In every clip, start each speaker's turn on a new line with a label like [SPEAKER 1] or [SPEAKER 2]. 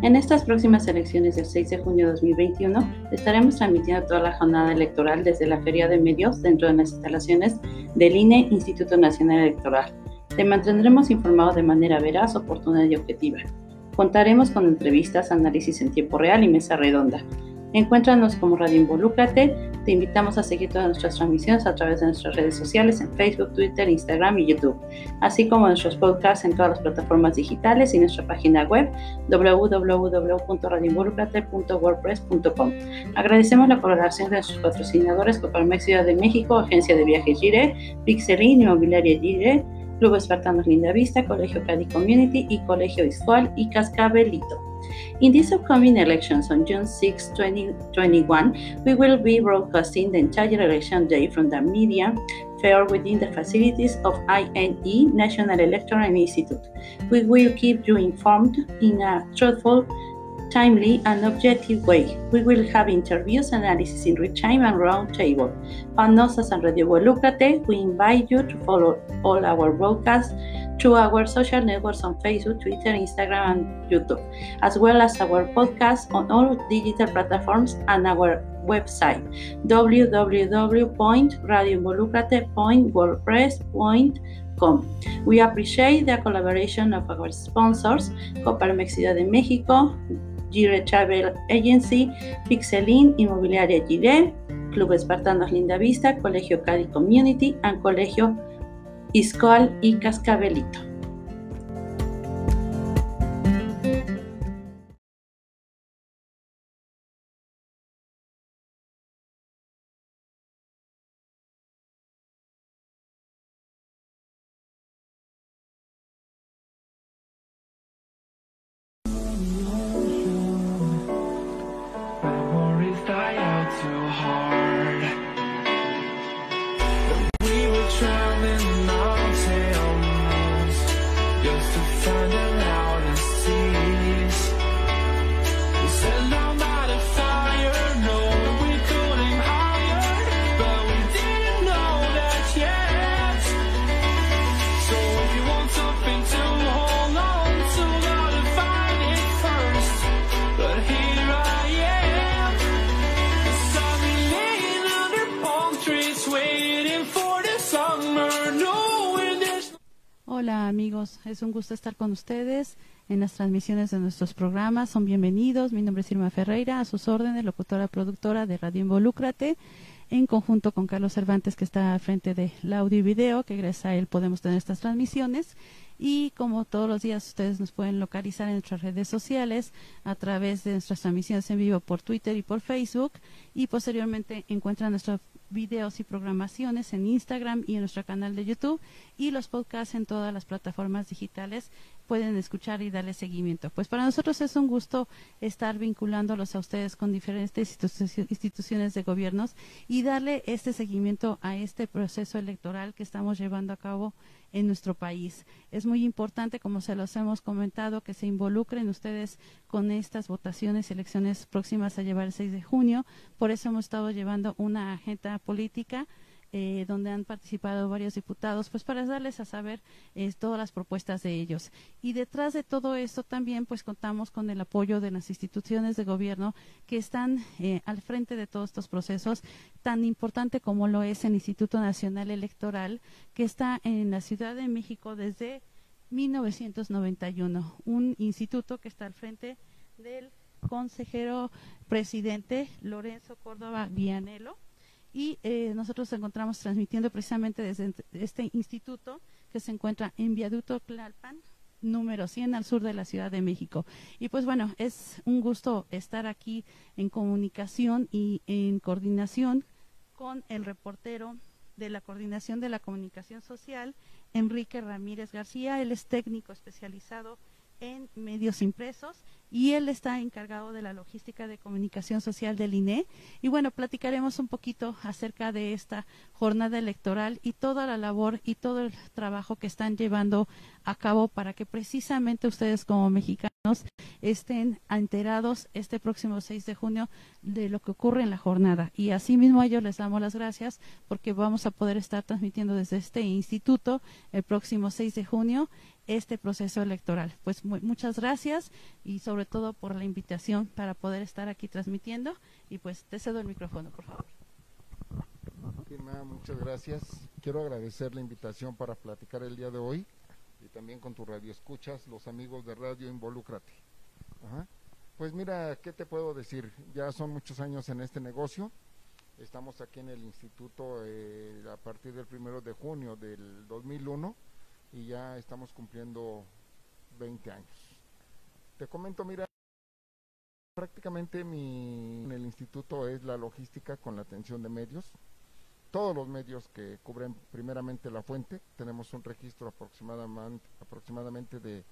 [SPEAKER 1] En estas próximas elecciones del 6 de junio de 2021 estaremos transmitiendo toda la jornada electoral desde la Feria de Medios dentro de las instalaciones del INE, Instituto Nacional Electoral. Te mantendremos informado de manera veraz, oportuna y objetiva. Contaremos con entrevistas, análisis en tiempo real y mesa redonda. Encuéntranos como Radio Involúcrate. Te invitamos a seguir todas nuestras transmisiones a través de nuestras redes sociales en Facebook, Twitter, Instagram y YouTube, así como nuestros podcasts en todas las plataformas digitales y nuestra página web www.radioinvolucrate.wordpress.com. Agradecemos la colaboración de nuestros patrocinadores Coparmex Ciudad de México, Agencia de Viajes Gire, Pixelin, Inmobiliaria Gire, Club Espartanos Linda Vista, Colegio Cadi Community y Colegio Visual y Cascabelito. In these upcoming elections on June 6, 2021, we will be broadcasting the entire election day from the media fair within the facilities of INE National Electoral Institute. We will keep you informed in a truthful timely and objective way. We will have interviews, analysis in real time, and roundtable. Panosas and Radio Volucrate, we invite you to follow all our broadcasts through our social networks on Facebook, Twitter, Instagram, and YouTube, as well as our podcast on all digital platforms and our website www.radioinvolucrate.wordpress.com. We appreciate the collaboration of our sponsors, Coparmex Ciudad de México, Gire Travel Agency, Pixelin, Inmobiliaria Gire, Club Espartanos Linda Vista, Colegio Cadi Community, and Colegio Iscoal y Cascabelito.
[SPEAKER 2] Es un gusto estar con ustedes en las transmisiones de nuestros programas. Son bienvenidos. Mi nombre es Irma Ferreira, a sus órdenes, locutora productora de Radio Involúcrate, en conjunto con Carlos Cervantes, que está al frente del audio y video, que gracias a él podemos tener estas transmisiones. Y como todos los días ustedes nos pueden localizar en nuestras redes sociales a través de nuestras transmisiones en vivo por Twitter y por Facebook. Y posteriormente encuentran nuestros videos y programaciones en Instagram y en nuestro canal de YouTube y los podcasts en todas las plataformas digitales pueden escuchar y darle seguimiento. Pues para nosotros es un gusto estar vinculándolos a ustedes con diferentes institu- instituciones de gobiernos y darle este seguimiento a este proceso electoral que estamos llevando a cabo en nuestro país. Es muy importante, como se los hemos comentado, que se involucren ustedes con estas votaciones y elecciones próximas a llevar el 6 de junio. Por eso hemos estado llevando una agenda política eh, donde han participado varios diputados, pues para darles a saber eh, todas las propuestas de ellos. Y detrás de todo esto también, pues contamos con el apoyo de las instituciones de gobierno que están eh, al frente de todos estos procesos, tan importante como lo es el Instituto Nacional Electoral, que está en la Ciudad de México desde 1991, un instituto que está al frente del consejero presidente Lorenzo Córdoba Vianelo y eh, nosotros nos encontramos transmitiendo precisamente desde este instituto que se encuentra en Viaducto Tlalpan número 100 al sur de la Ciudad de México. Y pues bueno, es un gusto estar aquí en comunicación y en coordinación con el reportero de la Coordinación de la Comunicación Social, Enrique Ramírez García. Él es técnico especializado medios impresos y él está encargado de la logística de comunicación social del INE. Y bueno, platicaremos un poquito acerca de esta jornada electoral y toda la labor y todo el trabajo que están llevando a cabo para que precisamente ustedes como mexicanos estén enterados este próximo 6 de junio de lo que ocurre en la jornada. Y asimismo a ellos les damos las gracias porque vamos a poder estar transmitiendo desde este instituto el próximo 6 de junio este proceso electoral. Pues mu- muchas gracias y sobre todo por la invitación para poder estar aquí transmitiendo y pues te cedo el micrófono, por favor.
[SPEAKER 3] Irma, muchas gracias. Quiero agradecer la invitación para platicar el día de hoy y también con tu radio escuchas, los amigos de Radio Involúcrate. Ajá. Pues mira, ¿qué te puedo decir? Ya son muchos años en este negocio. Estamos aquí en el instituto eh, a partir del primero de junio del 2001 y ya estamos cumpliendo 20 años. Te comento, mira, prácticamente mi en el instituto es la logística con la atención de medios, todos los medios que cubren primeramente la fuente. Tenemos un registro aproximadamente, aproximadamente de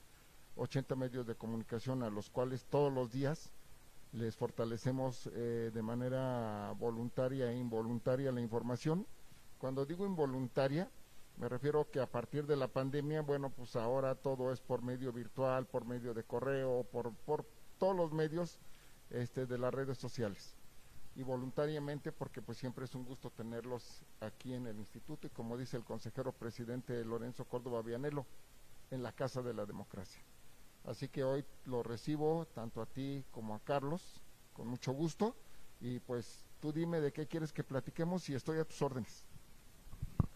[SPEAKER 3] 80 medios de comunicación a los cuales todos los días les fortalecemos eh, de manera voluntaria e involuntaria la información. Cuando digo involuntaria, me refiero que a partir de la pandemia, bueno, pues ahora todo es por medio virtual, por medio de correo, por, por todos los medios este, de las redes sociales y voluntariamente porque pues siempre es un gusto tenerlos aquí en el instituto y como dice el consejero presidente Lorenzo Córdoba Vianelo, en la Casa de la Democracia. Así que hoy lo recibo tanto a ti como a Carlos con mucho gusto y pues tú dime de qué quieres que platiquemos y estoy a tus órdenes.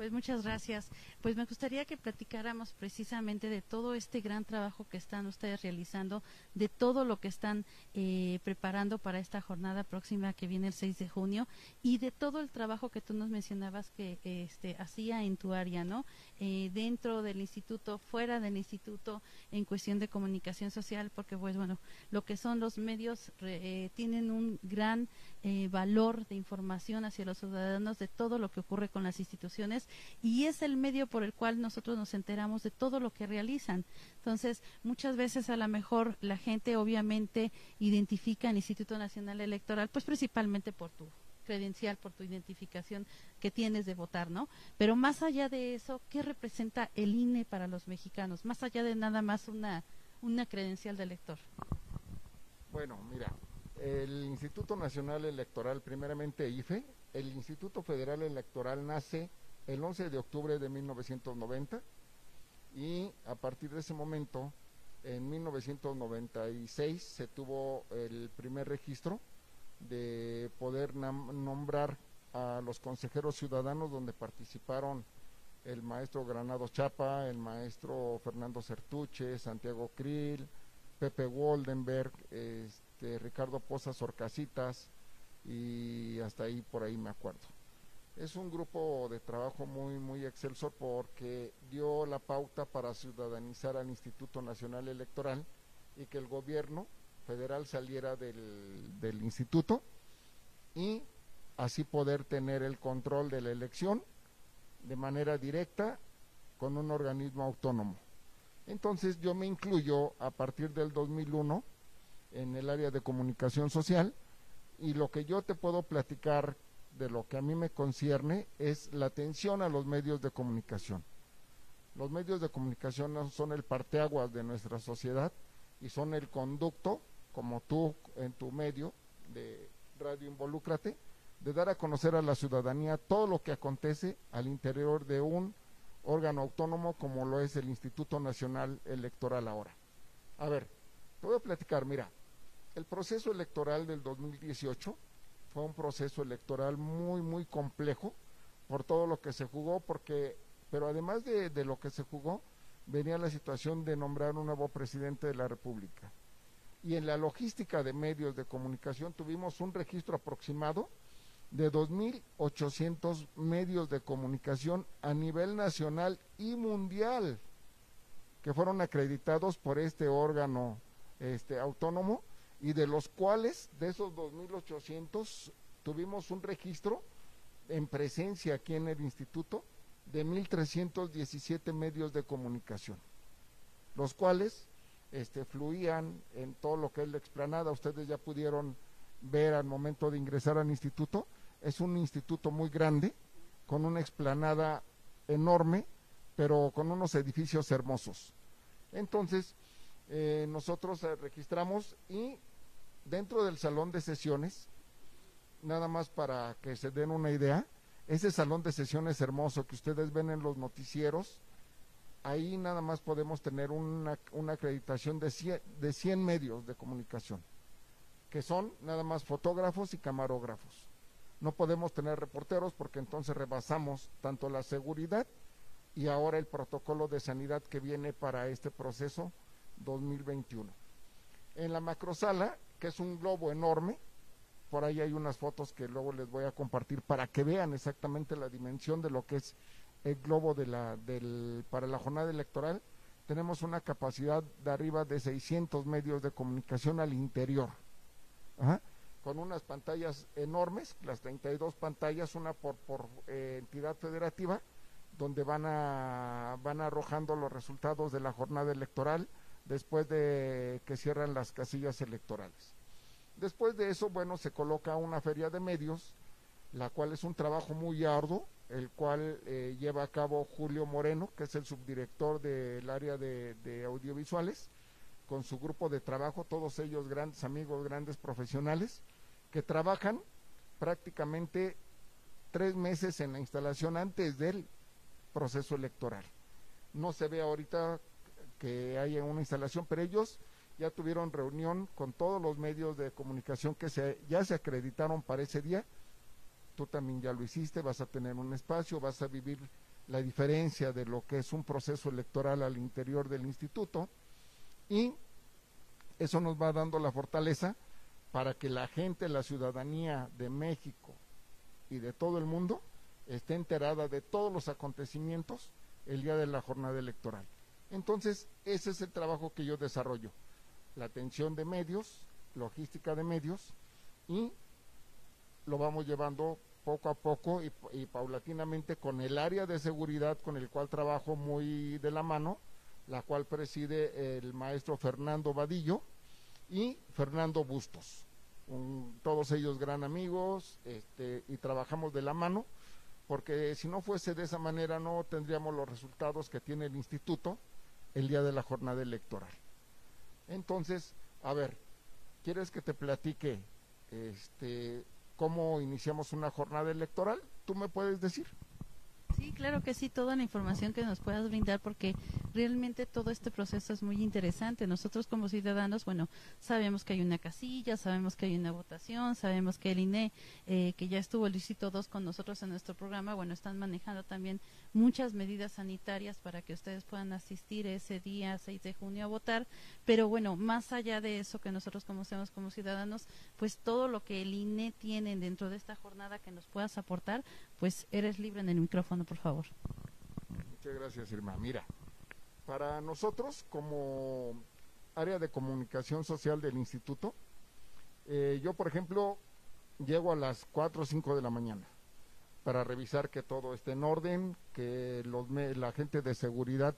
[SPEAKER 2] Pues muchas gracias. Pues me gustaría que platicáramos precisamente de todo este gran trabajo que están ustedes realizando, de todo lo que están eh, preparando para esta jornada próxima que viene el 6 de junio y de todo el trabajo que tú nos mencionabas que este, hacía en tu área, ¿no? Eh, dentro del instituto, fuera del instituto, en cuestión de comunicación social, porque pues bueno, lo que son los medios eh, tienen un gran eh, valor de información hacia los ciudadanos de todo lo que ocurre con las instituciones y es el medio por el cual nosotros nos enteramos de todo lo que realizan. Entonces, muchas veces a lo mejor la gente obviamente identifica al Instituto Nacional Electoral, pues principalmente por tu credencial, por tu identificación que tienes de votar, ¿no? Pero más allá de eso, ¿qué representa el INE para los mexicanos? Más allá de nada más una, una credencial de elector.
[SPEAKER 3] Bueno, mira, el Instituto Nacional Electoral, primeramente IFE, el Instituto Federal Electoral nace el 11 de octubre de 1990 y a partir de ese momento, en 1996, se tuvo el primer registro de poder nombrar a los consejeros ciudadanos donde participaron el maestro Granado Chapa, el maestro Fernando Certuche, Santiago Krill, Pepe Woldenberg, este, Ricardo Pozas Orcasitas y hasta ahí por ahí me acuerdo. Es un grupo de trabajo muy muy excelso porque dio la pauta para ciudadanizar al Instituto Nacional Electoral y que el gobierno federal saliera del, del instituto y así poder tener el control de la elección de manera directa con un organismo autónomo. Entonces yo me incluyo a partir del 2001 en el área de comunicación social y lo que yo te puedo platicar de lo que a mí me concierne es la atención a los medios de comunicación. Los medios de comunicación son el parteaguas de nuestra sociedad y son el conducto, como tú en tu medio de Radio Involúcrate, de dar a conocer a la ciudadanía todo lo que acontece al interior de un órgano autónomo como lo es el Instituto Nacional Electoral ahora. A ver, te voy a platicar, mira, el proceso electoral del 2018 fue un proceso electoral muy, muy complejo por todo lo que se jugó, porque, pero además de, de lo que se jugó, venía la situación de nombrar un nuevo presidente de la República. Y en la logística de medios de comunicación tuvimos un registro aproximado de 2.800 medios de comunicación a nivel nacional y mundial que fueron acreditados por este órgano este, autónomo y de los cuales, de esos 2.800, tuvimos un registro en presencia aquí en el instituto de 1.317 medios de comunicación, los cuales este, fluían en todo lo que es la explanada. Ustedes ya pudieron ver al momento de ingresar al instituto. Es un instituto muy grande, con una explanada enorme, pero con unos edificios hermosos. Entonces, eh, nosotros eh, registramos y dentro del salón de sesiones, nada más para que se den una idea, ese salón de sesiones hermoso que ustedes ven en los noticieros, ahí nada más podemos tener una, una acreditación de 100, de 100 medios de comunicación, que son nada más fotógrafos y camarógrafos. No podemos tener reporteros porque entonces rebasamos tanto la seguridad y ahora el protocolo de sanidad que viene para este proceso 2021. En la macrosala, que es un globo enorme, por ahí hay unas fotos que luego les voy a compartir para que vean exactamente la dimensión de lo que es el globo de la, del, para la jornada electoral. Tenemos una capacidad de arriba de 600 medios de comunicación al interior, con unas pantallas enormes, las 32 pantallas, una por, por eh, entidad federativa, donde van, a, van arrojando los resultados de la jornada electoral después de que cierran las casillas electorales. Después de eso, bueno, se coloca una feria de medios, la cual es un trabajo muy arduo, el cual eh, lleva a cabo Julio Moreno, que es el subdirector del área de, de, audiovisuales, con su grupo de trabajo, todos ellos grandes amigos, grandes profesionales, que trabajan prácticamente tres meses en la instalación antes del proceso electoral. No se ve ahorita que haya una instalación, pero ellos ya tuvieron reunión con todos los medios de comunicación que se, ya se acreditaron para ese día. Tú también ya lo hiciste, vas a tener un espacio, vas a vivir la diferencia de lo que es un proceso electoral al interior del instituto y eso nos va dando la fortaleza para que la gente, la ciudadanía de México y de todo el mundo esté enterada de todos los acontecimientos el día de la jornada electoral. Entonces, ese es el trabajo que yo desarrollo. La atención de medios, logística de medios y lo vamos llevando poco a poco y, paulatinamente con el área de seguridad con el cual trabajo muy de la mano, la cual preside el maestro Fernando Vadillo y Fernando Bustos. Todos ellos gran amigos este, y trabajamos de la mano porque si no fuese de esa manera no tendríamos los resultados que tiene el instituto el día de la jornada electoral. Entonces, a ver, ¿quieres que te platique este cómo iniciamos una jornada electoral? ¿Tú me puedes decir?
[SPEAKER 2] Sí, claro que sí, toda la información que nos puedas brindar, porque realmente todo este proceso es muy interesante. Nosotros como ciudadanos, bueno, sabemos que hay una casilla, sabemos que hay una votación, sabemos que el INE, eh, que ya estuvo el Distrito 2 con nosotros en nuestro programa, bueno, están manejando también muchas medidas sanitarias para que ustedes puedan asistir ese día 6 de junio a votar. Pero bueno, más allá de eso que nosotros conocemos como ciudadanos, pues todo lo que el INE tiene dentro de esta jornada que nos puedas aportar, pues eres libre en el micrófono, por favor.
[SPEAKER 3] Muchas gracias, Irma. Mira, para nosotros como área de comunicación social del instituto, eh, yo, por ejemplo, llego a las 4 o 5 de la mañana para revisar que todo esté en orden, que los, la gente de seguridad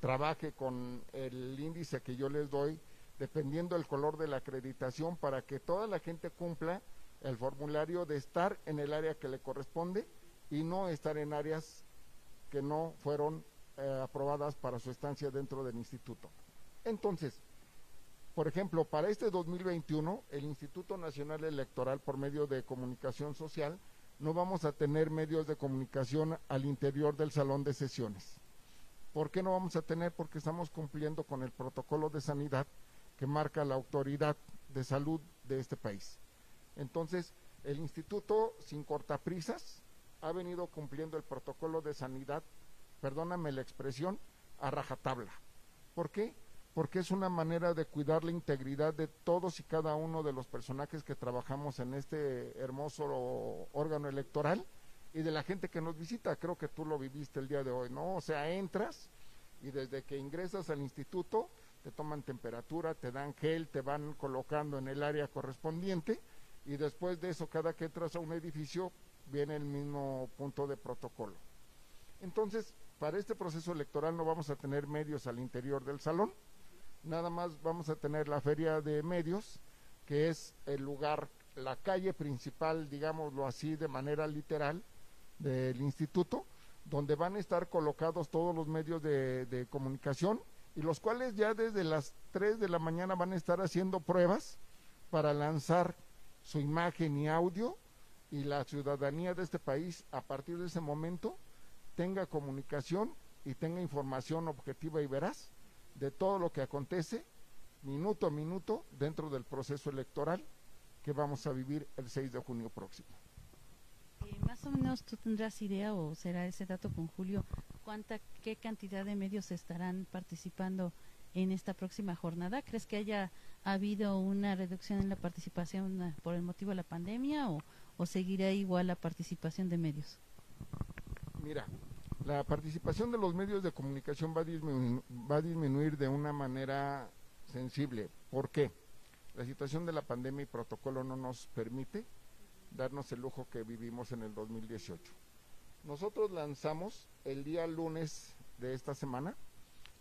[SPEAKER 3] trabaje con el índice que yo les doy, dependiendo del color de la acreditación, para que toda la gente cumpla el formulario de estar en el área que le corresponde y no estar en áreas que no fueron eh, aprobadas para su estancia dentro del instituto. Entonces, por ejemplo, para este 2021, el Instituto Nacional Electoral, por medio de comunicación social, no vamos a tener medios de comunicación al interior del salón de sesiones. ¿Por qué no vamos a tener? Porque estamos cumpliendo con el protocolo de sanidad que marca la autoridad de salud de este país. Entonces, el instituto, sin cortaprisas, ha venido cumpliendo el protocolo de sanidad, perdóname la expresión, a rajatabla. ¿Por qué? Porque es una manera de cuidar la integridad de todos y cada uno de los personajes que trabajamos en este hermoso órgano electoral y de la gente que nos visita. Creo que tú lo viviste el día de hoy, ¿no? O sea, entras y desde que ingresas al instituto te toman temperatura, te dan gel, te van colocando en el área correspondiente y después de eso, cada que entras a un edificio, viene el mismo punto de protocolo. Entonces, para este proceso electoral no vamos a tener medios al interior del salón, nada más vamos a tener la feria de medios, que es el lugar, la calle principal, digámoslo así, de manera literal, del instituto, donde van a estar colocados todos los medios de, de comunicación y los cuales ya desde las 3 de la mañana van a estar haciendo pruebas para lanzar su imagen y audio y la ciudadanía de este país a partir de ese momento tenga comunicación y tenga información objetiva y veraz de todo lo que acontece minuto a minuto dentro del proceso electoral que vamos a vivir el 6 de junio próximo.
[SPEAKER 2] Eh, más o menos tú tendrás idea o será ese dato con Julio, cuánta, qué cantidad de medios estarán participando en esta próxima jornada. ¿Crees que haya habido una reducción en la participación eh, por el motivo de la pandemia o, o seguirá igual la participación de medios?
[SPEAKER 3] Mira, la participación de los medios de comunicación va a, va a disminuir de una manera sensible. ¿Por qué? La situación de la pandemia y protocolo no nos permite darnos el lujo que vivimos en el 2018. Nosotros lanzamos el día lunes de esta semana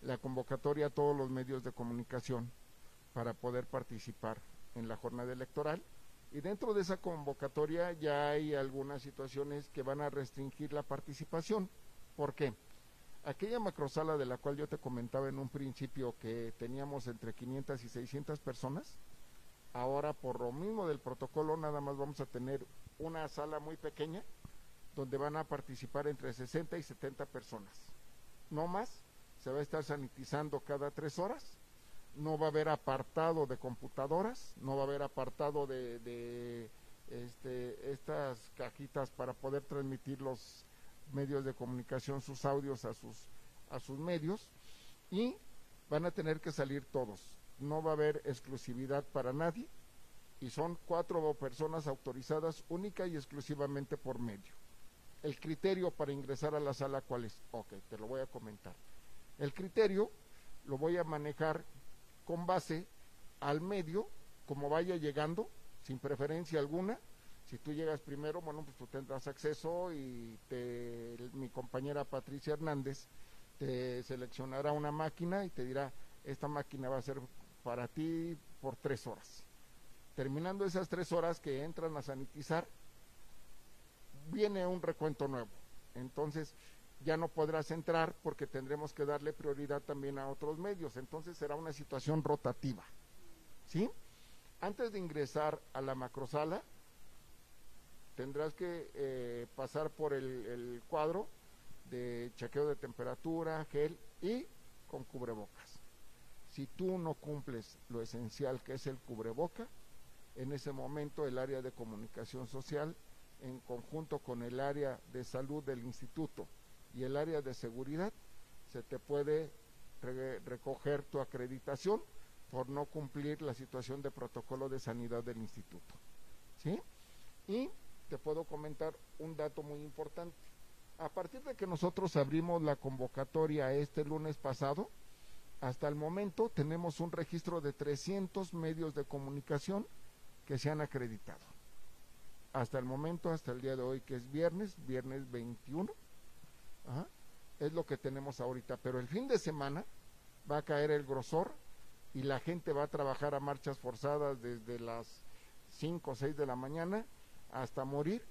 [SPEAKER 3] la convocatoria a todos los medios de comunicación para poder participar en la jornada electoral y dentro de esa convocatoria ya hay algunas situaciones que van a restringir la participación. ¿Por qué? Aquella macrosala de la cual yo te comentaba en un principio que teníamos entre 500 y 600 personas, ahora por lo mismo del protocolo nada más vamos a tener una sala muy pequeña donde van a participar entre 60 y 70 personas. No más, se va a estar sanitizando cada tres horas, no va a haber apartado de computadoras, no va a haber apartado de, de, este, estas cajitas para poder transmitir los medios de comunicación sus audios a sus, a sus medios y van a tener que salir todos. No va a haber exclusividad para nadie y son cuatro personas autorizadas única y exclusivamente por medio. El criterio para ingresar a la sala, ¿cuál es? Ok, te lo voy a comentar. El criterio lo voy a manejar con base al medio, como vaya llegando, sin preferencia alguna. Si tú llegas primero, bueno, pues tú tendrás acceso y te, mi compañera Patricia Hernández te seleccionará una máquina y te dirá, esta máquina va a ser para ti por tres horas. Terminando esas tres horas que entran a sanitizar, viene un recuento nuevo. Entonces ya no podrás entrar porque tendremos que darle prioridad también a otros medios. Entonces será una situación rotativa. ¿Sí? Antes de ingresar a la macrosala, tendrás que eh, pasar por el, cuadro de chequeo de temperatura, gel y con cubrebocas. Si tú no cumples lo esencial que es el cubreboca, en ese momento el área de comunicación social, en conjunto con el área de salud del instituto y el área de seguridad, se te puede re- recoger tu acreditación por no cumplir la situación de protocolo de sanidad del instituto. ¿Sí? Y te puedo comentar un dato muy importante. A partir de que nosotros abrimos la convocatoria este lunes pasado, hasta el momento tenemos un registro de 300 medios de comunicación que se han acreditado. Hasta el momento, hasta el día de hoy, que es viernes, viernes 21, ajá, es lo que tenemos ahorita. Pero el fin de semana va a caer el grosor y la gente va a trabajar a marchas forzadas desde las 5 o 6 de la mañana hasta morir.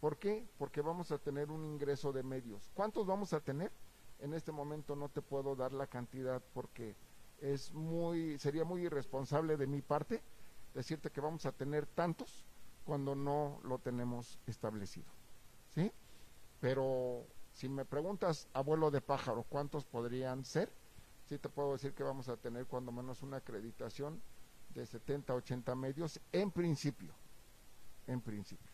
[SPEAKER 3] ¿Por qué? Porque vamos a tener un ingreso de medios. ¿Cuántos vamos a tener? En este momento no te puedo dar la cantidad porque es muy sería muy irresponsable de mi parte decirte que vamos a tener tantos cuando no lo tenemos establecido. ¿Sí? Pero si me preguntas, abuelo de pájaro, ¿cuántos podrían ser? Sí te puedo decir que vamos a tener cuando menos una acreditación de 70, 80 medios en principio. En principio.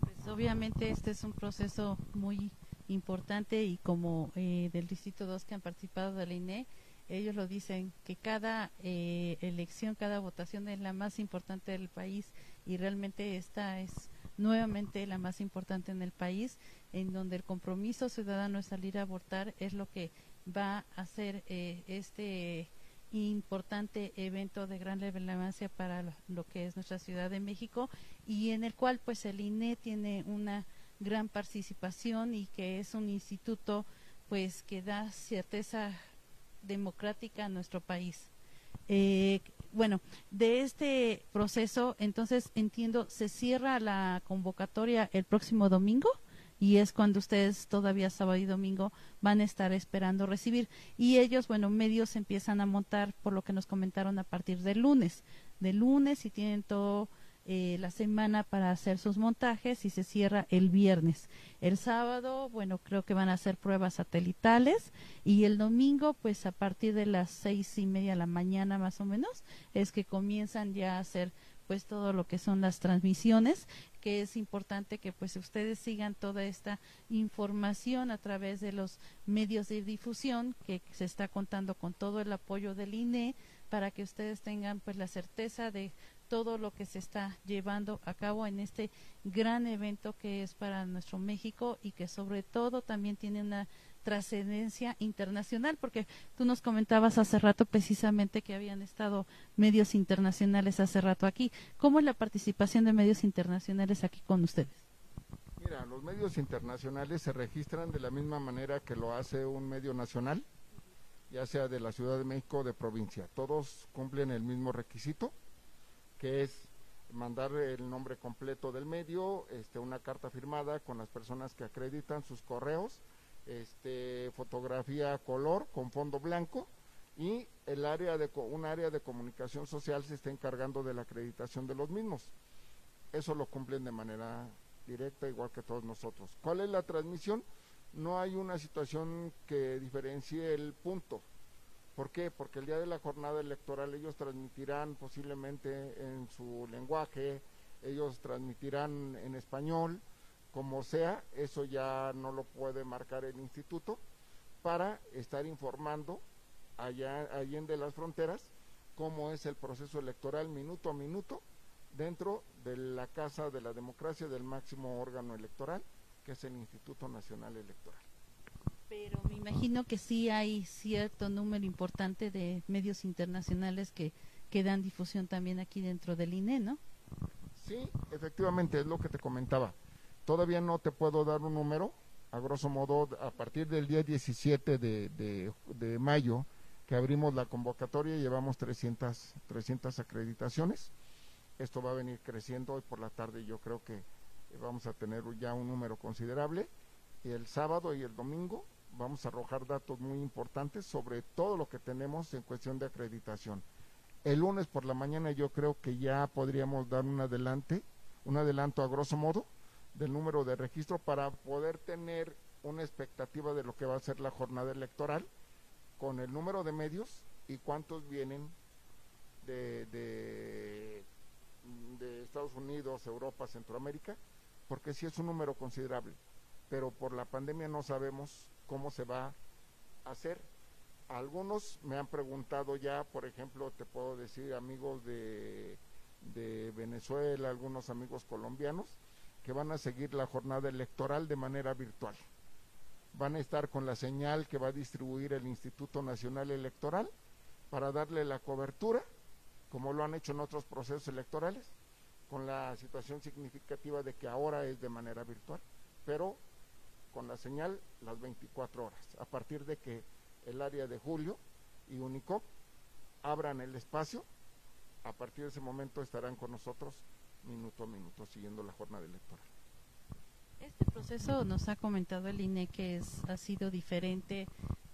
[SPEAKER 2] Pues obviamente este es un proceso muy importante y como eh, del Distrito 2 que han participado de la INE, ellos lo dicen que cada eh, elección, cada votación es la más importante del país y realmente esta es nuevamente la más importante en el país, en donde el compromiso ciudadano es salir a votar, es lo que va a hacer eh, este importante evento de gran relevancia para lo, que es nuestra Ciudad de México y en el cual pues el INE tiene una gran participación y que es un instituto pues que da certeza democrática a nuestro país. Eh, bueno, de este proceso, entonces entiendo, se cierra la convocatoria el próximo domingo, y es cuando ustedes todavía sábado y domingo van a estar esperando recibir. Y ellos, bueno, medios empiezan a montar por lo que nos comentaron a partir del lunes. De lunes y tienen todo eh, la semana para hacer sus montajes y se cierra el viernes. El sábado, bueno, creo que van a hacer pruebas satelitales y el domingo, pues a partir de las seis y media de la mañana más o menos, es que comienzan ya a hacer pues todo lo que son las transmisiones que es importante que pues ustedes sigan toda esta información a través de los medios de difusión que se está contando con todo el apoyo del INE para que ustedes tengan pues la certeza de todo lo que se está llevando a cabo en este gran evento que es para nuestro México y que sobre todo también tiene una trascendencia internacional, porque tú nos comentabas hace rato precisamente que habían estado medios internacionales hace rato aquí. ¿Cómo es la participación de medios internacionales aquí con ustedes?
[SPEAKER 3] Mira, los medios internacionales se registran de la misma manera que lo hace un medio nacional, ya sea de la Ciudad de México o de provincia. Todos cumplen el mismo requisito que es mandar el nombre completo del medio, este, una carta firmada con las personas que acreditan sus correos, este, fotografía color con fondo blanco y el área de un área de comunicación social se está encargando de la acreditación de los mismos. Eso lo cumplen de manera directa igual que todos nosotros. ¿Cuál es la transmisión? No hay una situación que diferencie el punto. ¿Por qué? Porque el día de la jornada electoral ellos transmitirán posiblemente en su lenguaje, ellos transmitirán en español, como sea, eso ya no lo puede marcar el instituto, para estar informando allá, allá de las fronteras cómo es el proceso electoral minuto a minuto dentro de la Casa de la Democracia del máximo órgano electoral, que es el Instituto Nacional Electoral.
[SPEAKER 2] Pero me imagino que sí hay cierto número importante de medios internacionales que, que dan difusión también aquí dentro del INE, ¿no?
[SPEAKER 3] Sí, efectivamente, es lo que te comentaba. Todavía no te puedo dar un número, a grosso modo, a partir del día 17 de, de, mayo, que abrimos la convocatoria, llevamos 300, 300 acreditaciones. Esto va a venir creciendo hoy por la tarde, yo creo que vamos a tener ya un número considerable. Y el sábado y el domingo vamos a arrojar datos muy importantes sobre todo lo que tenemos en cuestión de acreditación. El lunes por la mañana yo creo que ya podríamos dar un adelante, un adelanto a grosso modo del número de registro para poder tener una expectativa de lo que va a ser la jornada electoral con el número de medios y cuántos vienen de, de, Estados Unidos, Europa, Centroamérica, porque sí es un número considerable, pero por la pandemia no sabemos cómo se va a hacer. Algunos me han preguntado ya, por ejemplo, te puedo decir amigos de Venezuela, algunos amigos colombianos, que van a seguir la jornada electoral de manera virtual. Van a estar con la señal que va a distribuir el Instituto Nacional Electoral para darle la cobertura, como lo han hecho en otros procesos electorales, con la situación significativa de que ahora es de manera virtual, pero con la señal las 24 horas, a partir de que el área de Julio y Unicop abran el espacio, a partir de ese momento estarán con nosotros minuto a minuto siguiendo la jornada electoral.
[SPEAKER 2] Este proceso nos ha comentado el INE que es, ha sido diferente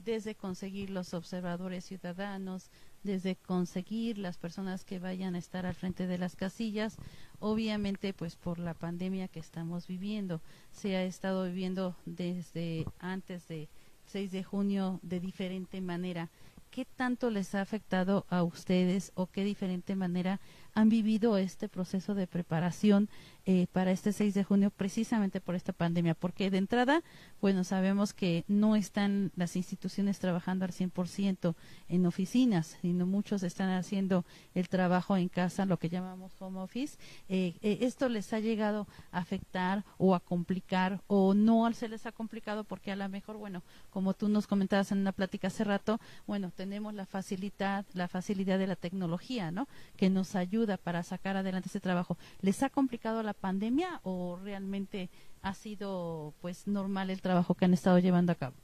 [SPEAKER 2] desde conseguir los observadores ciudadanos, desde conseguir las personas que vayan a estar al frente de las casillas, obviamente pues por la pandemia que estamos viviendo. Se ha estado viviendo desde antes de 6 de junio de diferente manera. ¿Qué tanto les ha afectado a ustedes o qué diferente manera han vivido este proceso de preparación eh, para este 6 de junio precisamente por esta pandemia? Porque de entrada, bueno, sabemos que no están las instituciones trabajando al 100% en oficinas, sino muchos están haciendo el trabajo en casa, lo que llamamos home office. Eh, eh, ¿Esto les ha llegado a afectar o a complicar o no se les ha complicado porque a lo mejor, bueno, como tú nos comentabas en una plática hace rato, bueno, tenemos la facilidad, la facilidad de la tecnología, ¿no? Que nos ayuda para sacar adelante ese trabajo. ¿Les ha complicado la pandemia o realmente ha sido pues normal el trabajo que han estado llevando a cabo?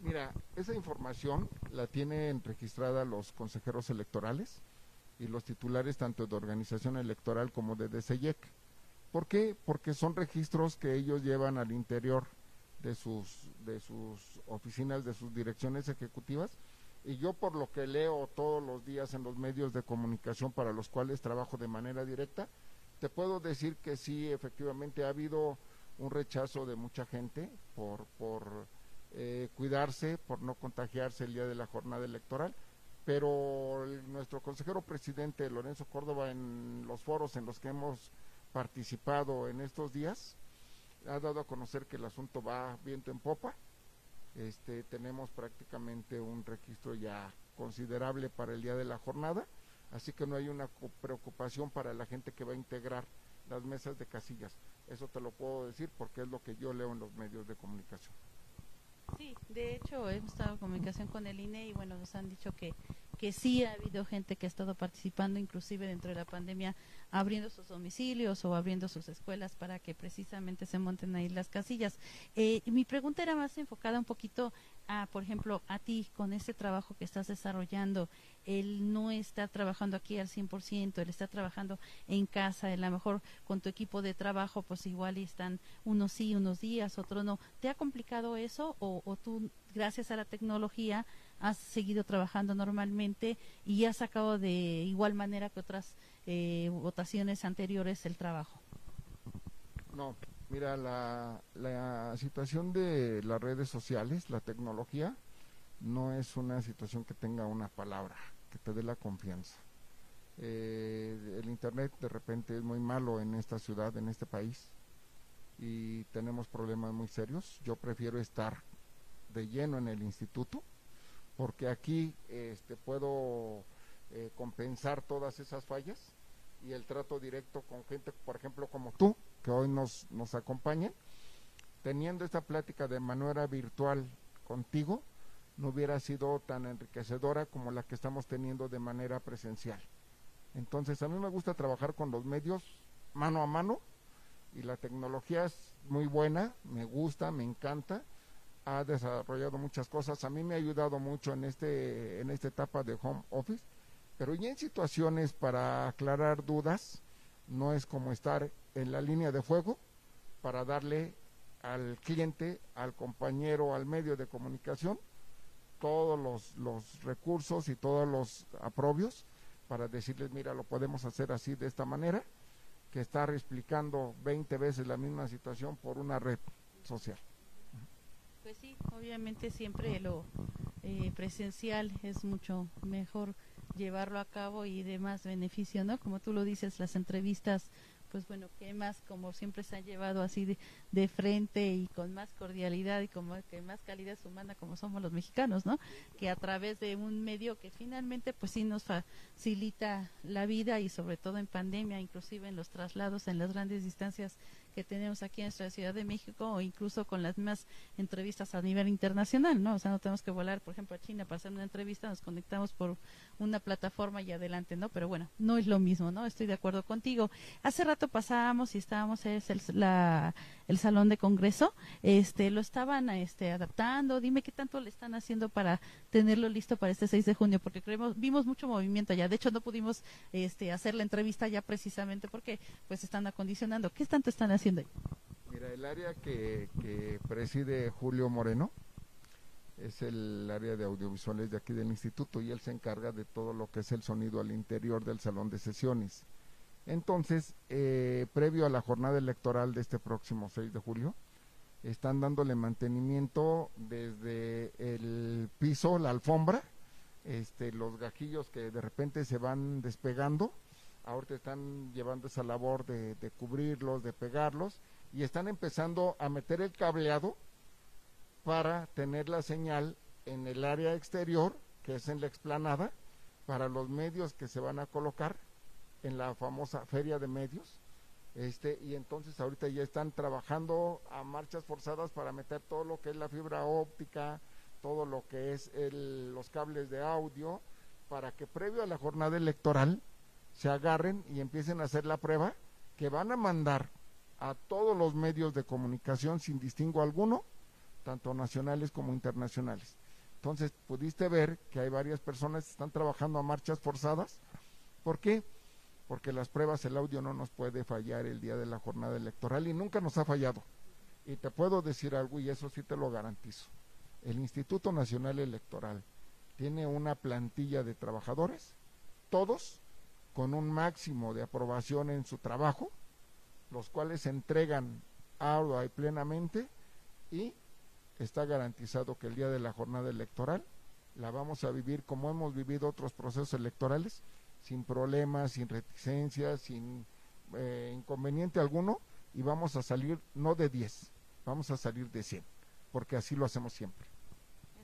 [SPEAKER 3] Mira, esa información la tienen registrada los consejeros electorales y los titulares tanto de organización electoral como de DCEC. ¿Por qué? Porque son registros que ellos llevan al interior de sus, de sus oficinas, de sus direcciones ejecutivas. Y yo por lo que leo todos los días en los medios de comunicación para los cuales trabajo de manera directa, te puedo decir que sí, efectivamente ha habido un rechazo de mucha gente por, por eh, cuidarse, por no contagiarse el día de la jornada electoral, pero nuestro consejero presidente Lorenzo Córdoba en los foros en los que hemos participado en estos días ha dado a conocer que el asunto va viento en popa. Este, tenemos prácticamente un registro ya considerable para el día de la jornada, así que no hay una preocupación para la gente que va a integrar las mesas de casillas. Eso te lo puedo decir porque es lo que yo leo en los medios de comunicación.
[SPEAKER 2] Sí, de hecho hemos estado en comunicación con el INE y bueno, nos han dicho que, que sí ha habido gente que ha estado participando, inclusive dentro de la pandemia, abriendo sus domicilios o abriendo sus escuelas para que precisamente se monten ahí las casillas. Eh, mi pregunta era más enfocada un poquito a, por ejemplo, a ti con ese trabajo que estás desarrollando. Él no está trabajando aquí al 100%, él está trabajando en casa, a lo mejor con tu equipo de trabajo, pues igual están unos sí, unos días, otros no. ¿Te ha complicado eso o, o tú, gracias a la tecnología, has seguido trabajando normalmente y has sacado de igual manera que otras eh, votaciones anteriores el trabajo?
[SPEAKER 3] No, mira, la, situación de las redes sociales, la tecnología, no es una situación que tenga una palabra, que te dé la confianza. Eh, el Internet de repente es muy malo en esta ciudad, en este país, y tenemos problemas muy serios. Yo prefiero estar de lleno en el instituto, porque aquí este, puedo eh, compensar todas esas fallas y el trato directo con gente, por ejemplo, como tú, que hoy nos, nos acompaña, teniendo esta plática de manera virtual contigo, no hubiera sido tan enriquecedora como la que estamos teniendo de manera presencial. Entonces, a mí me gusta trabajar con los medios mano a mano y la tecnología es muy buena, me gusta, me encanta, ha desarrollado muchas cosas, a mí me ha ayudado mucho en este en esta etapa de home office, pero ya en situaciones para aclarar dudas, no es como estar en la línea de fuego para darle al cliente, al compañero, al medio de comunicación, todos los, recursos y todos los aprobios para decirles, mira, lo podemos hacer así de esta manera, que estar explicando 20 veces la misma situación por una red social.
[SPEAKER 2] Pues sí, obviamente siempre lo eh, presencial es mucho mejor llevarlo a cabo y de más beneficio, ¿no? Como tú lo dices, las entrevistas, pues bueno, que más, como siempre se han llevado así de, de frente y con más cordialidad y como que más calidad humana como somos los mexicanos, ¿no? Que a través de un medio que finalmente pues sí nos facilita la vida y sobre todo en pandemia, inclusive en los traslados, en las grandes distancias que tenemos aquí en nuestra Ciudad de México o incluso con las mismas entrevistas a nivel internacional, ¿no? O sea, no tenemos que volar, por ejemplo, a China para hacer una entrevista, nos conectamos por una plataforma y adelante, ¿no? Pero bueno, no es lo mismo, ¿no? Estoy de acuerdo contigo. Hace rato pasábamos y estábamos es el, la, el salón de congreso, este, lo estaban este, adaptando. Dime qué tanto le están haciendo para tenerlo listo para este 6 de junio, porque creemos, vimos mucho movimiento allá. De hecho, no pudimos este, hacer la entrevista ya precisamente porque pues están acondicionando. ¿Qué tanto están haciendo
[SPEAKER 3] Mira, el área que, que preside Julio Moreno es el área de audiovisuales de aquí del instituto y él se encarga de todo lo que es el sonido al interior del salón de sesiones. Entonces, eh, previo a la jornada electoral de este próximo 6 de julio, están dándole mantenimiento desde el piso, la alfombra, este, los gajillos que de repente se van despegando, ahorita están llevando esa labor de, cubrirlos, de pegarlos, y están empezando a meter el cableado para tener la señal en el área exterior, que es en la explanada, para los medios que se van a colocar en la famosa feria de medios. Este, y entonces ahorita ya están trabajando a marchas forzadas para meter todo lo que es la fibra óptica, todo lo que es el, los cables de audio, para que previo a la jornada electoral se agarren y empiecen a hacer la prueba que van a mandar a todos los medios de comunicación sin distingo alguno, tanto nacionales como internacionales. Entonces, pudiste ver que hay varias personas que están trabajando a marchas forzadas. ¿Por qué? porque las pruebas, el audio no nos puede fallar el día de la jornada electoral y nunca nos ha fallado. Y te puedo decir algo y eso sí te lo garantizo. El Instituto Nacional Electoral tiene una plantilla de trabajadores, todos con un máximo de aprobación en su trabajo, los cuales se entregan ardua y plenamente y está garantizado que el día de la jornada electoral la vamos a vivir como hemos vivido otros procesos electorales, sin problemas, sin reticencias, sin eh, inconveniente alguno, y vamos a salir no de 10, vamos a salir de 100, porque así lo hacemos siempre.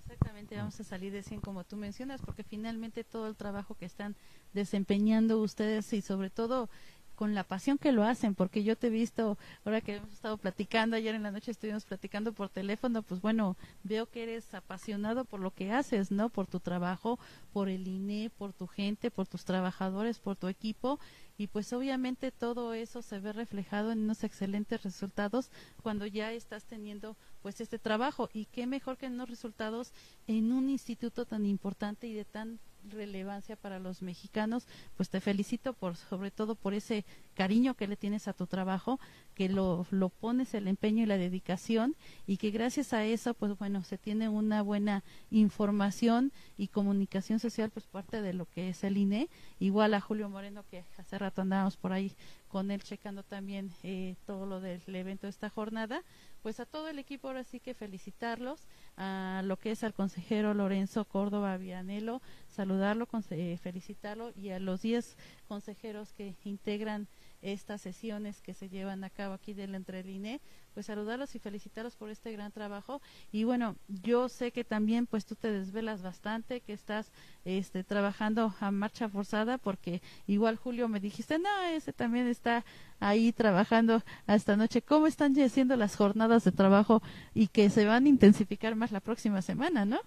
[SPEAKER 2] Exactamente, vamos a salir de 100 como tú mencionas, porque finalmente todo el trabajo que están desempeñando ustedes y sobre todo con la pasión que lo hacen, porque yo te he visto, ahora que hemos estado platicando, ayer en la noche estuvimos platicando por teléfono, pues bueno, veo que eres apasionado por lo que haces, ¿no? Por tu trabajo, por el INE, por tu gente, por tus trabajadores, por tu equipo, y pues obviamente todo eso se ve reflejado en unos excelentes resultados cuando ya estás teniendo pues este trabajo, y qué mejor que unos resultados en un instituto tan importante y de tan relevancia para los mexicanos, pues te felicito por sobre todo por ese cariño que le tienes a tu trabajo, que lo, lo pones el empeño y la dedicación y que gracias a eso, pues bueno, se tiene una buena información y comunicación social, pues parte de lo que es el INE. Igual a Julio Moreno, que hace rato andábamos por ahí con él checando también eh, todo lo del evento de esta jornada. Pues a todo el equipo ahora sí que felicitarlos, a lo que es al consejero Lorenzo Córdoba Vianelo, saludarlo, eh, felicitarlo y a los 10 consejeros que integran estas sesiones que se llevan a cabo aquí del Entreline, pues saludarlos y felicitarlos por este gran trabajo. Y bueno, yo sé que también pues tú te desvelas bastante, que estás este, trabajando a marcha forzada, porque igual Julio me dijiste, no, ese también está ahí trabajando hasta noche. ¿Cómo están haciendo las jornadas de trabajo y que se van a intensificar más la próxima semana, no?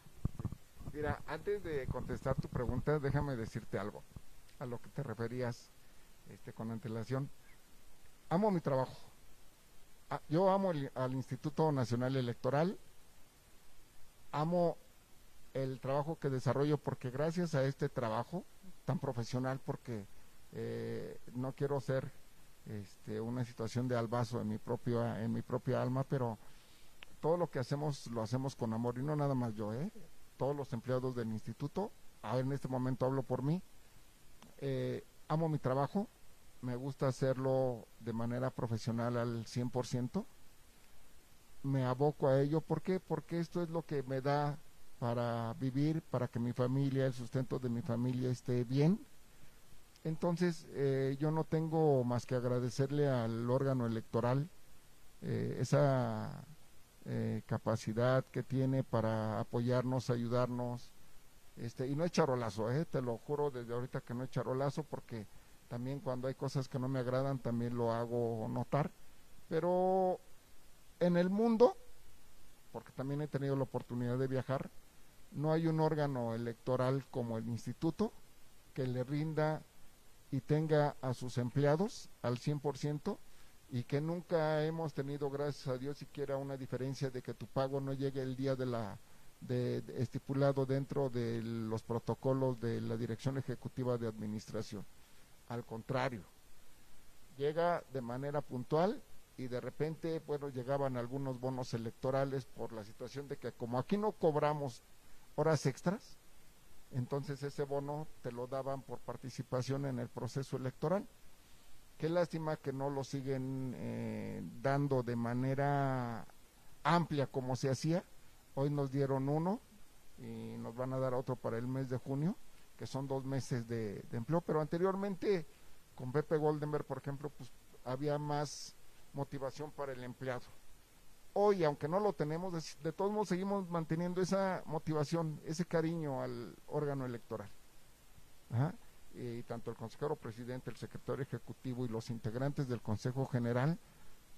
[SPEAKER 3] Mira, antes de contestar tu pregunta, déjame decirte algo a lo que te referías este, con antelación. Amo mi trabajo. Ah, Yo amo el- al Instituto Nacional Electoral. Amo el trabajo que desarrollo porque gracias a este trabajo tan profesional, porque eh, no quiero ser este, una situación de albazo en mi propia en mi propia alma, pero todo lo que hacemos lo hacemos con amor y no nada más yo, ¿eh? Todos los empleados del instituto, a ver, en este momento hablo por mí, eh, amo mi trabajo, me gusta hacerlo de manera profesional al 100%, me aboco a ello, ¿por qué? Porque esto es lo que me da para vivir, para que mi familia, el sustento de mi familia esté bien. Entonces, eh, yo no tengo más que agradecerle al órgano electoral eh, esa eh, capacidad que tiene para apoyarnos, ayudarnos. Este, y no es charolazo, eh, te lo juro desde ahorita que no es charolazo, porque también cuando hay cosas que no me agradan también lo hago notar. Pero en el mundo, porque también he tenido la oportunidad de viajar, no hay un órgano electoral como el instituto que le rinda y tenga a sus empleados al 100% y que nunca hemos tenido, gracias a Dios, siquiera una diferencia de que tu pago no llegue el día de la de, estipulado dentro de los protocolos de la Dirección Ejecutiva de Administración. Al contrario, llega de manera puntual y de repente, bueno, llegaban algunos bonos electorales por la situación de que como aquí no cobramos horas extras, entonces ese bono te lo daban por participación en el proceso electoral. Qué lástima que no lo siguen eh, dando de manera amplia como se hacía. Hoy nos dieron uno y nos van a dar otro para el mes de junio, que son dos meses de, empleo. Pero anteriormente, con Pepe Goldenberg, por ejemplo, pues había más motivación para el empleado. Hoy, aunque no lo tenemos, de, todos modos seguimos manteniendo esa motivación, ese cariño al órgano electoral. Y tanto el consejero presidente, el secretario ejecutivo y los integrantes del Consejo General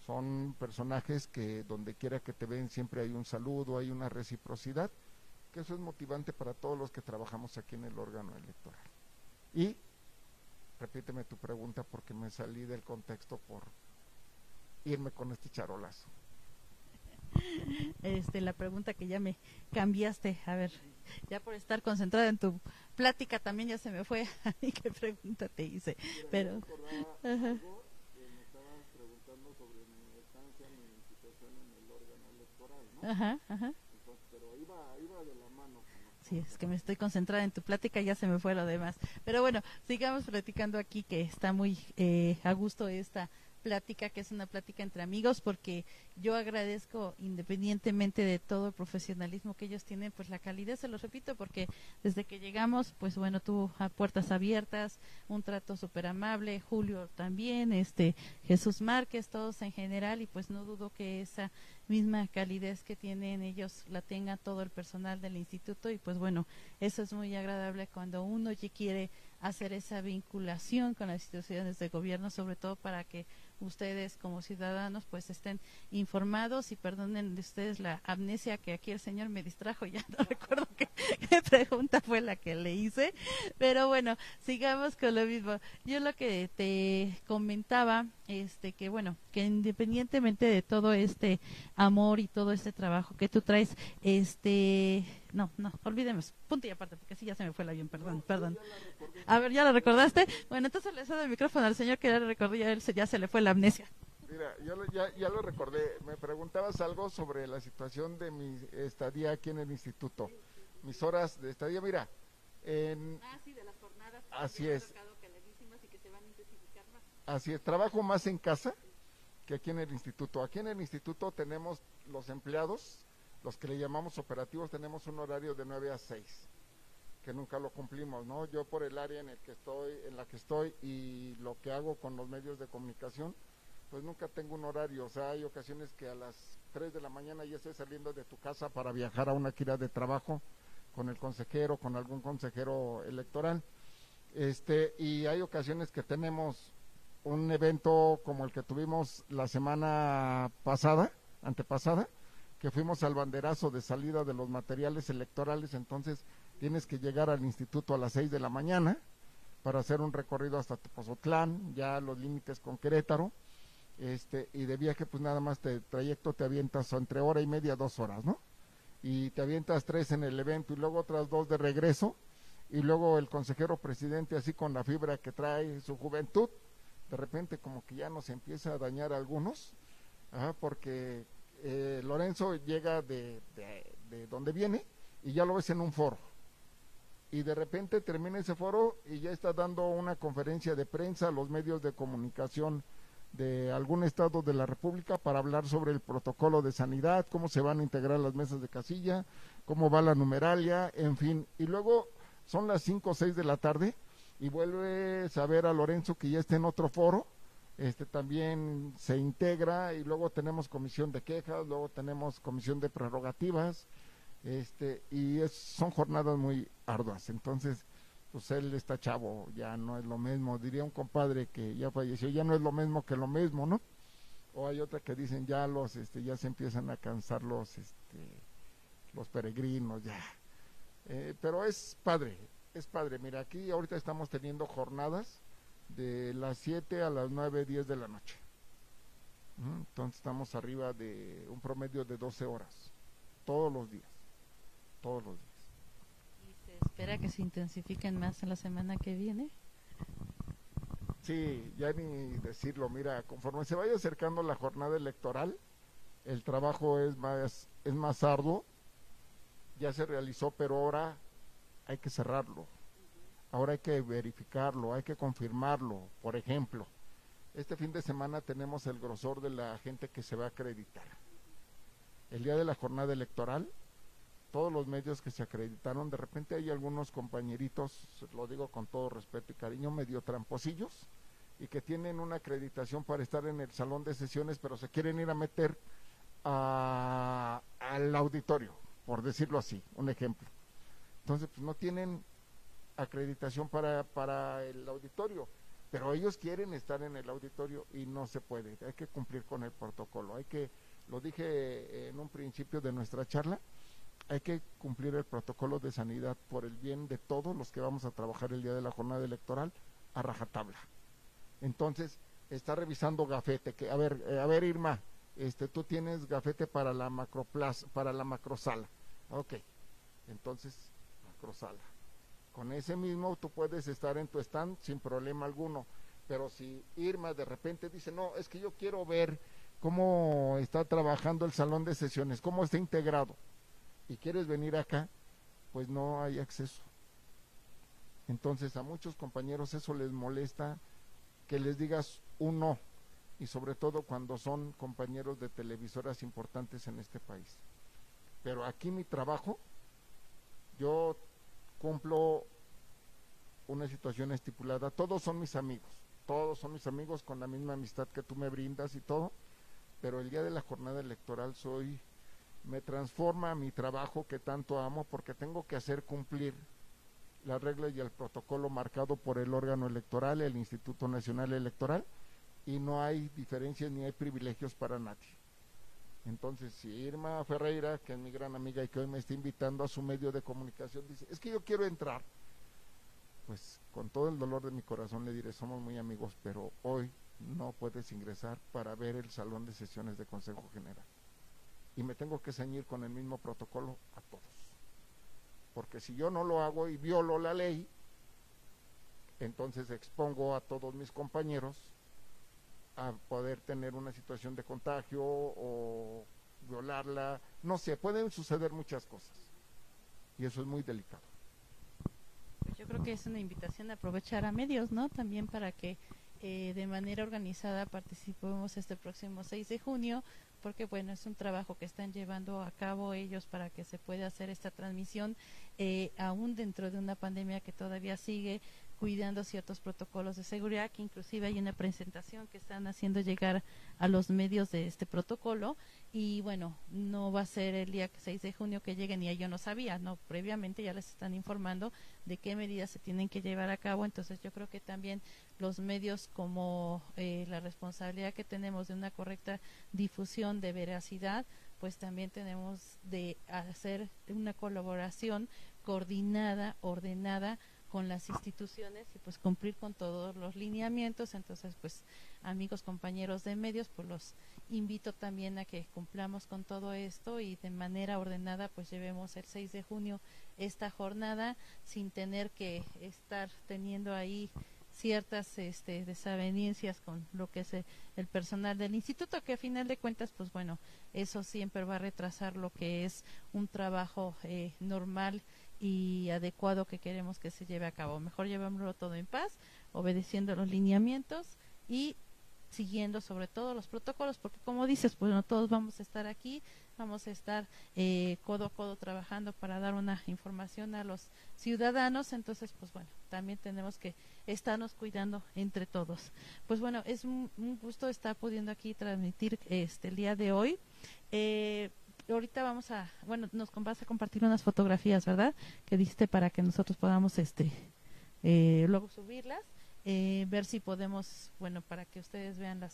[SPEAKER 3] son personajes que donde quiera que te ven siempre hay un saludo, hay una reciprocidad, que eso es motivante para todos los que trabajamos aquí en el órgano electoral. Y repíteme tu pregunta porque me salí del contexto por irme con este charolazo.
[SPEAKER 2] Este, la pregunta que ya me cambiaste, a ver. ya por estar concentrada en tu plática también ya se me fue a mí qué pregunta te hice. Pero, ajá.
[SPEAKER 3] preguntando sobre mi estancia, mi situación en el órgano electoral, ¿no?
[SPEAKER 2] Ajá, ajá.
[SPEAKER 3] Entonces, pero iba, iba de la mano
[SPEAKER 2] es que me estoy concentrada en tu plática ya se me fue lo demás. Pero bueno, sigamos platicando aquí que está muy eh, a gusto esta plática, que es una plática entre amigos, porque yo agradezco, independientemente de todo el profesionalismo que ellos tienen, pues la calidez, se lo repito, porque desde que llegamos, pues bueno, tuvo a puertas abiertas, un trato súper amable, Julio también, este Jesús Márquez, todos en general, y pues no dudo que esa misma calidez que tienen ellos la tenga todo el personal del instituto, y pues bueno, eso es muy agradable cuando uno ya quiere hacer esa vinculación con las instituciones de gobierno, sobre todo para que ustedes como ciudadanos pues estén informados y perdonen de ustedes la amnesia que aquí el señor me distrajo, ya no recuerdo qué, qué pregunta fue la que le hice, pero bueno, sigamos con lo mismo. Yo lo que te comentaba, este que bueno, que independientemente de todo este amor y todo este trabajo que tú traes, este, no, no, olvidemos, punto y aparte, porque así ya se me fue el avión, perdón, perdón. A ver, ¿ya lo recordaste? Bueno, entonces le cedo el micrófono al señor que ya le recordé, ya, él se- ya se le fue la amnesia.
[SPEAKER 3] Mira, ya lo, ya, ya lo recordé. Me preguntabas algo sobre la situación de mi estadía aquí en el instituto. Mis horas de estadía, mira, en,
[SPEAKER 2] Ah, sí, de las jornadas.
[SPEAKER 3] Así es. tocado
[SPEAKER 2] que y que se van a intensificar más.
[SPEAKER 3] Así es, trabajo más en casa que aquí en el instituto. Aquí en el instituto tenemos los empleados, los que le llamamos operativos, tenemos un horario de 9 a 6, que nunca lo cumplimos, ¿no? Yo por el área en el que estoy, en la que estoy y lo que hago con los medios de comunicación, pues nunca tengo un horario, o sea, hay ocasiones que a las 3 de la mañana ya estoy saliendo de tu casa para viajar a una gira de trabajo con el consejero, con algún consejero electoral. Este, y hay ocasiones que tenemos un evento como el que tuvimos la semana pasada, antepasada, que fuimos al banderazo de salida de los materiales electorales, entonces tienes que llegar al instituto a las 6 de la mañana para hacer un recorrido hasta Tepozotlán, ya los límites con Querétaro, este, y de viaje pues nada más te trayecto te avientas entre hora y media, dos horas, ¿no? Y te avientas tres en el evento y luego otras dos de regreso, y luego el consejero presidente así con la fibra que trae su juventud, de repente como que ya nos empieza a dañar a algunos, porque eh, Lorenzo llega de, de, de donde viene y ya lo ves en un foro. Y de repente termina ese foro y ya está dando una conferencia de prensa a los medios de comunicación de algún estado de la República para hablar sobre el protocolo de sanidad, cómo se van a integrar las mesas de casilla, cómo va la numeralia, en fin. Y luego son las 5 o 6 de la tarde y vuelves a ver a Lorenzo que ya está en otro foro, este también se integra y luego tenemos comisión de quejas, luego tenemos comisión de prerrogativas, este y es, son jornadas muy arduas. Entonces, pues él está chavo, ya no es lo mismo, diría un compadre que ya falleció, ya no es lo mismo que lo mismo, ¿no? O hay otra que dicen ya los, este, ya se empiezan a cansar los, este, los peregrinos, ya. Eh, pero es padre, es padre. Mira, aquí ahorita estamos teniendo jornadas de las 7 a las 9, 10 de la noche. Entonces estamos arriba de un promedio de 12 horas, todos los días, todos los días.
[SPEAKER 2] ¿Y se espera que se intensifiquen más en la semana que viene?
[SPEAKER 3] Sí, ya ni decirlo, mira, conforme se vaya acercando la jornada electoral, el trabajo es más, es más arduo, ya se realizó, pero ahora hay que cerrarlo, ahora hay que verificarlo, hay que confirmarlo. Por ejemplo, este fin de semana tenemos el grosor de la gente que se va a acreditar. El día de la jornada electoral, todos los medios que se acreditaron, de repente hay algunos compañeritos, lo digo con todo respeto y cariño, medio tramposillos, y que tienen una acreditación para estar en el salón de sesiones, pero se quieren ir a meter a- al auditorio, por decirlo así, un ejemplo. Entonces, pues no tienen acreditación para, para el auditorio, pero ellos quieren estar en el auditorio y no se puede, hay que cumplir con el protocolo, hay que, lo dije en un principio de nuestra charla, hay que cumplir el protocolo de sanidad por el bien de todos los que vamos a trabajar el día de la jornada electoral a rajatabla. Entonces, está revisando gafete, que a ver, eh, a ver Irma, este tú tienes gafete para la macroplaza, para la macrosala. Ok. Entonces, Con ese mismo tú puedes estar en tu stand sin problema alguno. Pero si Irma de repente dice, no, es que yo quiero ver cómo está trabajando el salón de sesiones, cómo está integrado, y quieres venir acá, pues no hay acceso. Entonces a muchos compañeros eso les molesta que les digas un no, y sobre todo cuando son compañeros de televisoras importantes en este país. Pero aquí mi trabajo, yo cumplo una situación estipulada, todos son mis amigos, todos son mis amigos con la misma amistad que tú me brindas y todo, pero el día de la jornada electoral soy, me transforma mi trabajo que tanto amo porque tengo que hacer cumplir las reglas y el protocolo marcado por el órgano electoral, el Instituto Nacional Electoral, y no hay diferencias ni hay privilegios para nadie. Entonces, si Irma Ferreira, que es mi gran amiga y que hoy me está invitando a su medio de comunicación, dice, es que yo quiero entrar, pues con todo el dolor de mi corazón le diré, somos muy amigos, pero hoy no puedes ingresar para ver el salón de sesiones de Consejo General. Y me tengo que ceñir con el mismo protocolo a todos. Porque si yo no lo hago y violo la ley, entonces expongo a todos mis compañeros a poder tener una situación de contagio o violarla, no sé, pueden suceder muchas cosas. Y eso es muy delicado.
[SPEAKER 2] Pues yo creo que es una invitación a aprovechar a medios, ¿no? También para que eh, de manera organizada participemos este próximo 6 de junio, porque bueno, es un trabajo que están llevando a cabo ellos para que se pueda hacer esta transmisión, eh, aún dentro de una pandemia que todavía sigue cuidando ciertos protocolos de seguridad, que inclusive hay una presentación que están haciendo llegar a los medios de este protocolo. Y bueno, no va a ser el día 6 de junio que lleguen y yo no sabía, no, previamente ya les están informando de qué medidas se tienen que llevar a cabo, entonces yo creo que también los medios como eh, la responsabilidad que tenemos de una correcta difusión de veracidad, pues también tenemos de hacer una colaboración coordinada, ordenada con las instituciones y pues cumplir con todos los lineamientos. Entonces, pues amigos, compañeros de medios, pues los invito también a que cumplamos con todo esto y de manera ordenada pues llevemos el 6 de junio esta jornada sin tener que estar teniendo ahí ciertas este, desavenencias con lo que es el, personal del instituto, que a final de cuentas, pues bueno, eso siempre va a retrasar lo que es un trabajo eh, normal y adecuado que queremos que se lleve a cabo. Mejor llevémoslo todo en paz, obedeciendo los lineamientos y siguiendo sobre todo los protocolos, porque como dices, pues no todos vamos a estar aquí, vamos a estar eh, codo a codo trabajando para dar una información a los ciudadanos, entonces pues bueno, también tenemos que estarnos cuidando entre todos. Pues bueno, es un, un gusto estar pudiendo aquí transmitir este el día de hoy. Eh, ahorita vamos a, bueno, nos vas a compartir unas fotografías, ¿verdad? Que diste para que nosotros podamos, este, eh, luego subirlas, eh, ver si podemos, bueno, para que ustedes vean la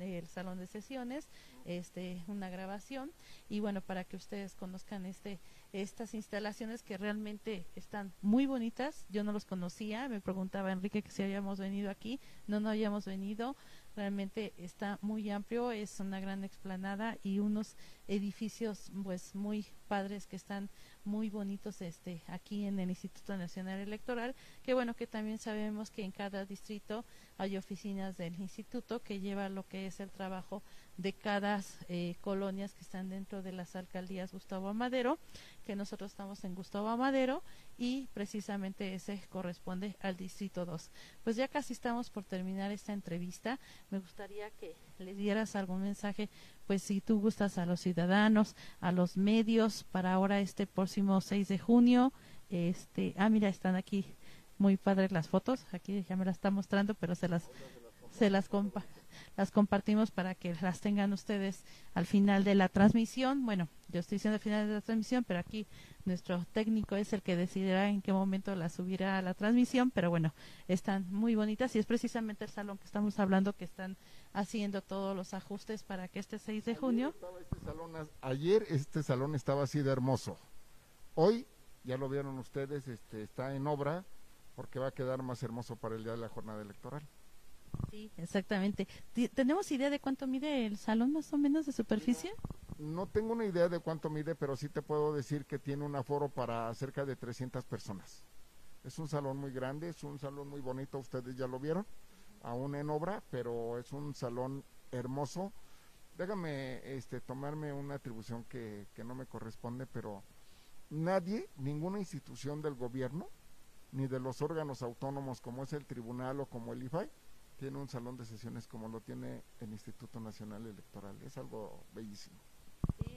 [SPEAKER 2] el salón de sesiones, este, una grabación y bueno, para que ustedes conozcan este, estas instalaciones que realmente están muy bonitas. Yo no los conocía, me preguntaba Enrique que si habíamos venido aquí, no, no habíamos venido realmente está muy amplio, es una gran explanada y unos edificios pues muy padres que están muy bonitos este aquí en el Instituto Nacional Electoral, que bueno que también sabemos que en cada distrito hay oficinas del instituto que lleva lo que es el trabajo de cada eh, colonias que están dentro de las alcaldías Gustavo Amadero, que nosotros estamos en Gustavo Amadero y precisamente ese corresponde al distrito 2. Pues ya casi estamos por terminar esta entrevista. Me gustaría que le dieras algún mensaje, pues si tú gustas a los ciudadanos, a los medios para ahora este próximo 6 de junio. Este, ah, mira, están aquí muy padres las fotos. Aquí ya me las está mostrando, pero se las se las compa las compartimos para que las tengan ustedes al final de la transmisión. Bueno, yo estoy diciendo al final de la transmisión, pero aquí nuestro técnico es el que decidirá en qué momento las subirá a la transmisión, pero bueno, están muy bonitas y es precisamente el salón que estamos hablando que están haciendo todos los ajustes para que este 6 de junio.
[SPEAKER 3] Ayer, este salón, ayer este salón estaba así de hermoso. Hoy, ya lo vieron ustedes, este, está en obra porque va a quedar más hermoso para el día de la jornada electoral.
[SPEAKER 2] Sí, exactamente. ¿Tenemos idea de cuánto mide el salón más o menos de superficie?
[SPEAKER 3] no tengo una idea de cuánto mide, pero sí te puedo decir que tiene un aforo para cerca de 300 personas. Es un salón muy grande, es un salón muy bonito, ustedes ya lo vieron, aún en obra, pero es un salón hermoso. Déjame este, tomarme una atribución que, que no me corresponde, pero nadie, ninguna institución del gobierno, ni de los órganos autónomos como es el tribunal o como el IFAI, tiene un salón de sesiones como lo tiene el Instituto Nacional Electoral. Es algo bellísimo.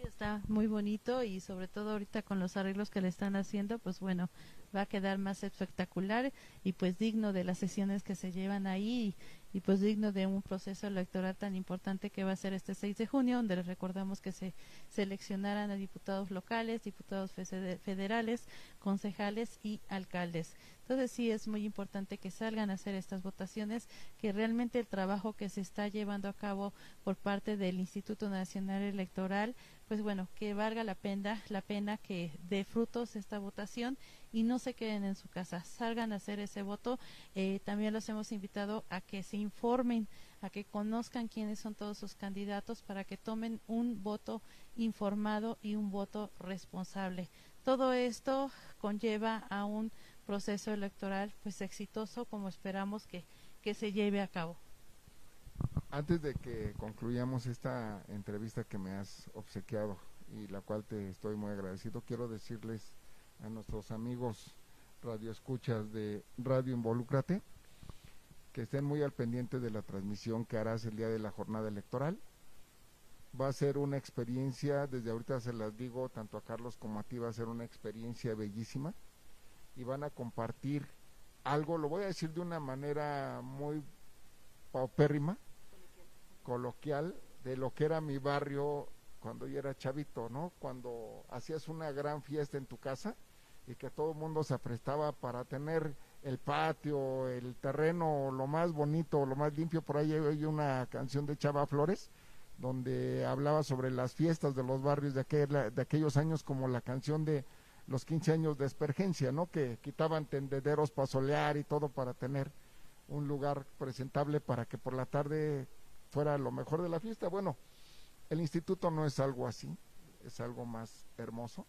[SPEAKER 2] Está muy bonito y sobre todo ahorita con los arreglos que le están haciendo, pues bueno, va a quedar más espectacular y pues digno de las sesiones que se llevan ahí y, pues digno de un proceso electoral tan importante que va a ser este 6 de junio, donde les recordamos que se seleccionarán a diputados locales, diputados fede- federales, concejales y alcaldes. Entonces sí es muy importante que salgan a hacer estas votaciones, que realmente el trabajo que se está llevando a cabo por parte del Instituto Nacional Electoral, pues bueno, que valga la pena, la pena que dé frutos esta votación y no se queden en su casa, salgan a hacer ese voto. Eh, también los hemos invitado a que se informen, a que conozcan quiénes son todos sus candidatos para que tomen un voto informado y un voto responsable. Todo esto conlleva a un proceso electoral pues exitoso como esperamos que, que se lleve a cabo.
[SPEAKER 3] Antes de que concluyamos esta entrevista que me has obsequiado y la cual te estoy muy agradecido, quiero decirles a nuestros amigos radioescuchas de Radio Involúcrate que estén muy al pendiente de la transmisión que harás el día de la jornada electoral. Va a ser una experiencia, desde ahorita se las digo, tanto a Carlos como a ti, va a ser una experiencia bellísima y van a compartir algo, lo voy a decir de una manera muy paupérrima, coloquial, de lo que era mi barrio cuando yo era chavito, ¿no? Cuando hacías una gran fiesta en tu casa y que todo el mundo se prestaba para tener el patio, el terreno, lo más bonito, lo más limpio. Por ahí hay una canción de Chava Flores donde hablaba sobre las fiestas de los barrios de, aquel, de aquellos años como la canción de los 15 años de Espergencia, ¿no? Que quitaban tendederos para solear y todo para tener un lugar presentable para que por la tarde fuera lo mejor de la fiesta. Bueno, el instituto no es algo así, es algo más hermoso,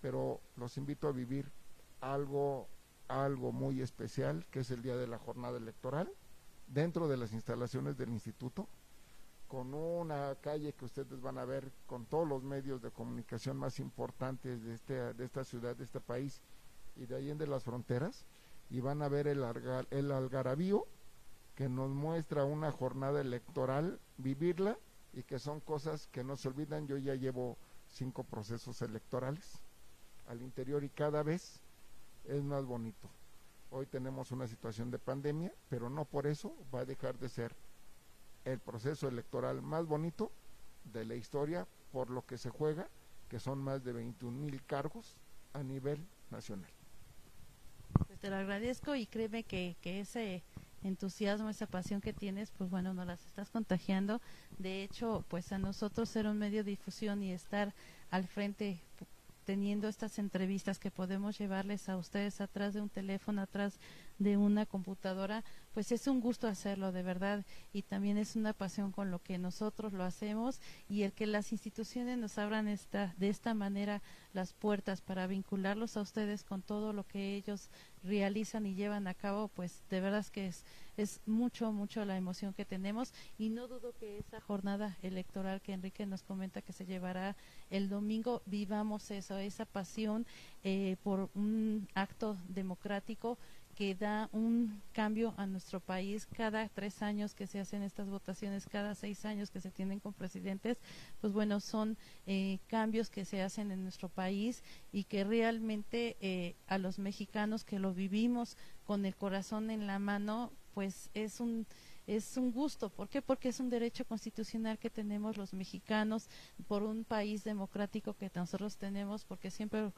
[SPEAKER 3] pero los invito a vivir algo, algo muy especial, que es el día de la jornada electoral, dentro de las instalaciones del instituto, con una calle que ustedes van a ver con todos los medios de comunicación más importantes de, este, de esta ciudad, de este país y de ahí en de las fronteras, y van a ver el, algar, el algarabío que nos muestra una jornada electoral, vivirla y que son cosas que no se olvidan. Yo ya llevo cinco procesos electorales al interior y cada vez es más bonito. Hoy tenemos una situación de pandemia, pero no por eso va a dejar de ser el proceso electoral más bonito de la historia por lo que se juega, que son más de 21 mil cargos a nivel nacional.
[SPEAKER 2] Pues te lo agradezco y créeme que, que ese entusiasmo, esa pasión que tienes, pues bueno, nos las estás contagiando. De hecho, pues a nosotros ser un medio de difusión y estar al frente teniendo estas entrevistas que podemos llevarles a ustedes atrás de un teléfono, atrás de una computadora, pues es un gusto hacerlo de verdad y también es una pasión con lo que nosotros lo hacemos y el que las instituciones nos abran esta de esta manera las puertas para vincularlos a ustedes con todo lo que ellos realizan y llevan a cabo, pues de verdad es que es es mucho mucho la emoción que tenemos y no dudo que esa jornada electoral que Enrique nos comenta que se llevará el domingo vivamos eso, esa pasión eh, por un acto democrático que da un cambio a nuestro país cada tres años que se hacen estas votaciones, cada seis años que se tienen con presidentes, pues bueno, son eh, cambios que se hacen en nuestro país y que realmente eh, a los mexicanos que lo vivimos con el corazón en la mano, pues es un es un gusto. ¿Por qué? Porque es un derecho constitucional que tenemos los mexicanos por un país democrático que nosotros tenemos, porque siempre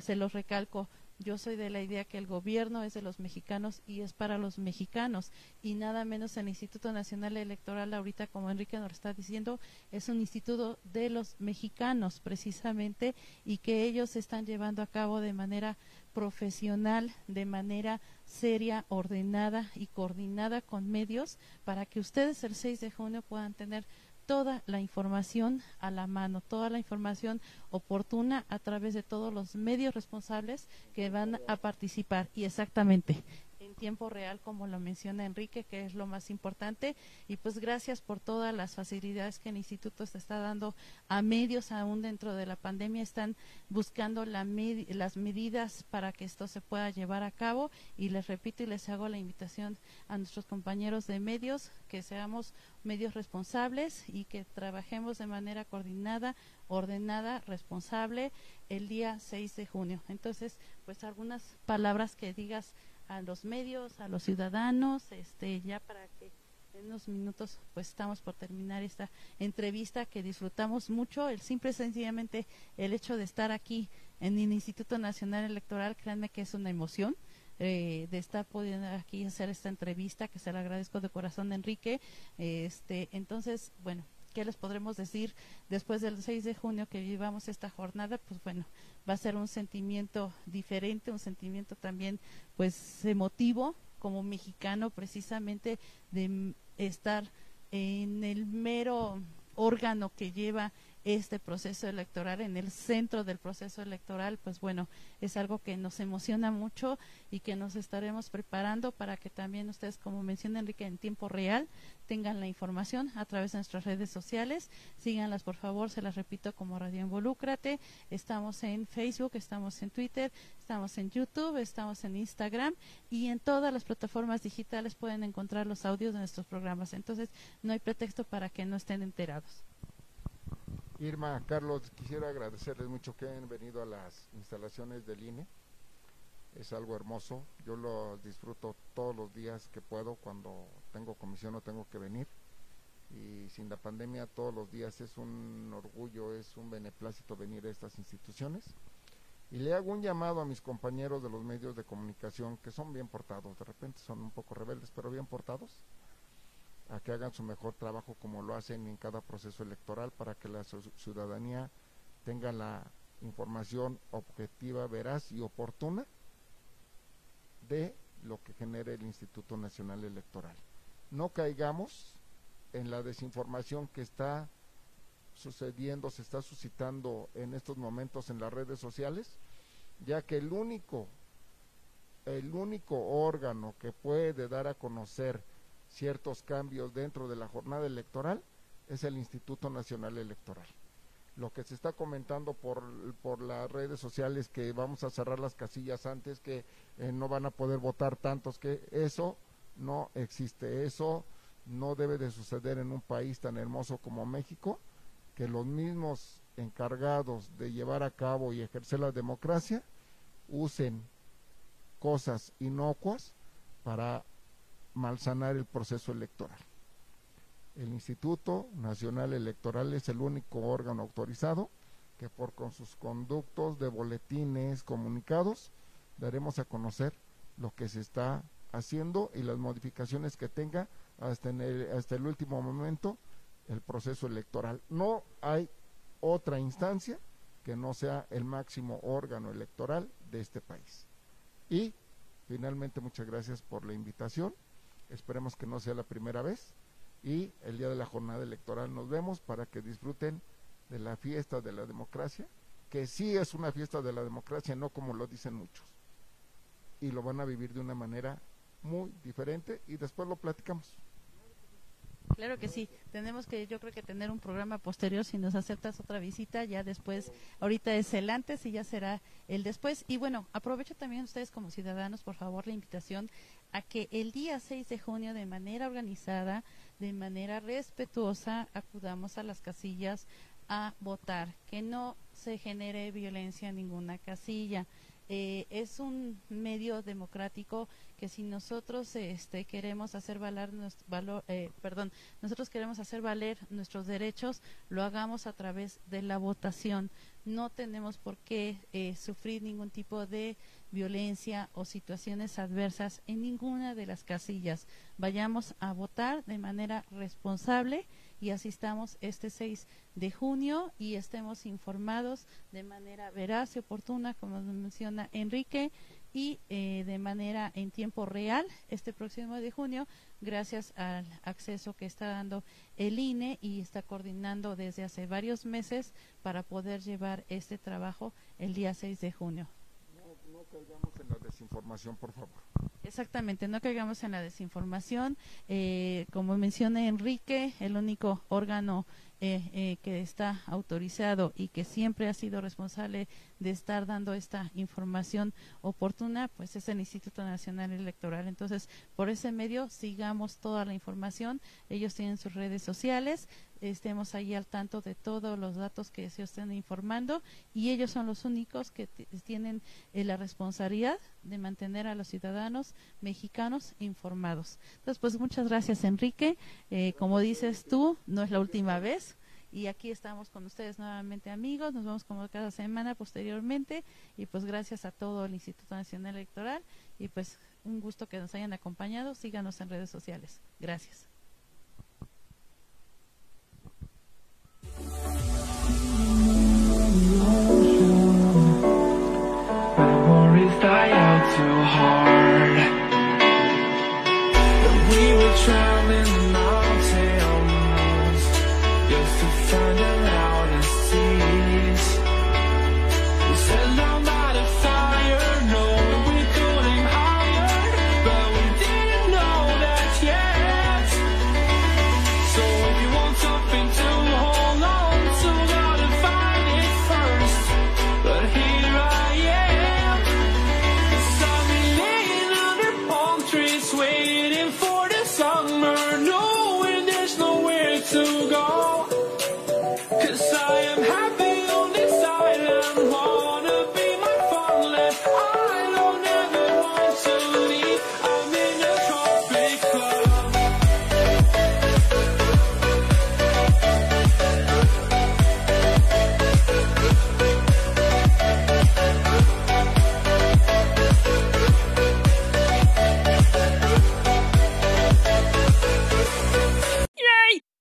[SPEAKER 2] se los recalco, yo soy de la idea que el gobierno es de los mexicanos y es para los mexicanos y nada menos el Instituto Nacional Electoral ahorita como Enrique nos está diciendo es un instituto de los mexicanos precisamente y que ellos están llevando a cabo de manera profesional, de manera seria, ordenada y coordinada con medios para que ustedes el 6 de junio puedan tener toda la información a la mano, toda la información oportuna a través de todos los medios responsables que van a participar. Y exactamente, en tiempo real, como lo menciona Enrique, que es lo más importante. Y pues gracias por todas las facilidades que el instituto se está dando a medios, aún dentro de la pandemia, están buscando la med- las medidas para que esto se pueda llevar a cabo. Y les repito y les hago la invitación a nuestros compañeros de medios que seamos medios responsables y que trabajemos de manera coordinada, ordenada, responsable el día 6 de junio. Entonces, pues algunas palabras que digas a los medios, a los ciudadanos, este ya para que en unos minutos pues estamos por terminar esta entrevista que disfrutamos mucho, el simple sencillamente el hecho de estar aquí en el Instituto Nacional Electoral, créanme que es una emoción. eh, de estar pudiendo aquí hacer esta entrevista que se la agradezco de corazón Enrique este entonces bueno ¿qué les podremos decir después del 6 de junio que vivamos esta jornada? Pues bueno, va a ser un sentimiento diferente, un sentimiento también pues emotivo como mexicano precisamente de estar en el mero órgano que lleva este proceso electoral en el centro del proceso electoral, pues bueno, es algo que nos emociona mucho y que nos estaremos preparando para que también ustedes, como menciona Enrique, en tiempo real tengan la información a través de nuestras redes sociales. Síganlas, por favor, se las repito como Radio Involúcrate. Estamos en Facebook, estamos en Twitter, estamos en YouTube, estamos en Instagram y en todas las plataformas digitales pueden encontrar los audios de nuestros programas. Entonces, no hay pretexto para que no estén enterados.
[SPEAKER 3] Irma, Carlos, quisiera agradecerles mucho que hayan venido a las instalaciones del INE. Es algo hermoso. Yo lo disfruto todos los días que puedo. Cuando tengo comisión no tengo que venir. Y sin la pandemia todos los días es un orgullo, es un beneplácito venir a estas instituciones. Y le hago un llamado a mis compañeros de los medios de comunicación que son bien portados. De repente son un poco rebeldes, pero bien portados a que hagan su mejor trabajo como lo hacen en cada proceso electoral para que la ciudadanía tenga la información objetiva, veraz y oportuna de lo que genere el Instituto Nacional Electoral. No caigamos en la desinformación que está sucediendo, se está suscitando en estos momentos en las redes sociales, ya que el único el único órgano que puede dar a conocer ciertos cambios dentro de la jornada electoral es el Instituto Nacional Electoral. Lo que se está comentando por, por las redes sociales que vamos a cerrar las casillas antes, que eh, no van a poder votar tantos, que eso no existe, eso no debe de suceder en un país tan hermoso como México, que los mismos encargados de llevar a cabo y ejercer la democracia usen cosas inocuas para malsanar el proceso electoral. El Instituto Nacional Electoral es el único órgano autorizado que por con sus conductos de boletines, comunicados, daremos a conocer lo que se está haciendo y las modificaciones que tenga hasta, en el, hasta el último momento el proceso electoral. No hay otra instancia que no sea el máximo órgano electoral de este país. Y finalmente muchas gracias por la invitación. Esperemos que no sea la primera vez. Y el día de la jornada electoral nos vemos para que disfruten de la fiesta de la democracia, que sí es una fiesta de la democracia, no como lo dicen muchos. Y lo van a vivir de una manera muy diferente y después lo platicamos.
[SPEAKER 2] Claro que sí, tenemos que yo creo que tener un programa posterior si nos aceptas otra visita, ya después, ahorita es el antes y ya será el después. Y bueno, aprovecho también ustedes como ciudadanos, por favor, la invitación a que el día 6 de junio de manera organizada, de manera respetuosa, acudamos a las casillas a votar, que no se genere violencia en ninguna casilla. Eh, es un medio democrático que si nosotros este, queremos hacer valer valor, eh, perdón, nosotros queremos hacer valer nuestros derechos, lo hagamos a través de la votación. No tenemos por qué eh, sufrir ningún tipo de violencia o situaciones adversas en ninguna de las casillas. Vayamos a votar de manera responsable y asistamos este 6 de junio y estemos informados de manera veraz y oportuna, como menciona Enrique, y eh, de manera en tiempo real este próximo de junio gracias al acceso que está dando el INE y está coordinando desde hace varios meses para poder llevar este trabajo el día 6 de junio.
[SPEAKER 3] No caigamos en la desinformación, por favor.
[SPEAKER 2] Exactamente, no caigamos en la desinformación. Eh, como menciona Enrique, el único órgano eh, eh, que está autorizado y que siempre ha sido responsable de estar dando esta información oportuna, pues es el Instituto Nacional Electoral. Entonces, por ese medio, sigamos toda la información. Ellos tienen sus redes sociales, estemos ahí al tanto de todos los datos que se estén informando y ellos son los únicos que tienen eh, la responsabilidad de mantener a los ciudadanos mexicanos informados. Entonces, pues muchas gracias, Enrique. Eh, como dices tú, no es la última vez. Y aquí estamos con ustedes nuevamente amigos, nos vemos como cada semana posteriormente y pues gracias a todo el Instituto Nacional Electoral y pues un gusto que nos hayan acompañado, síganos en redes sociales. Gracias.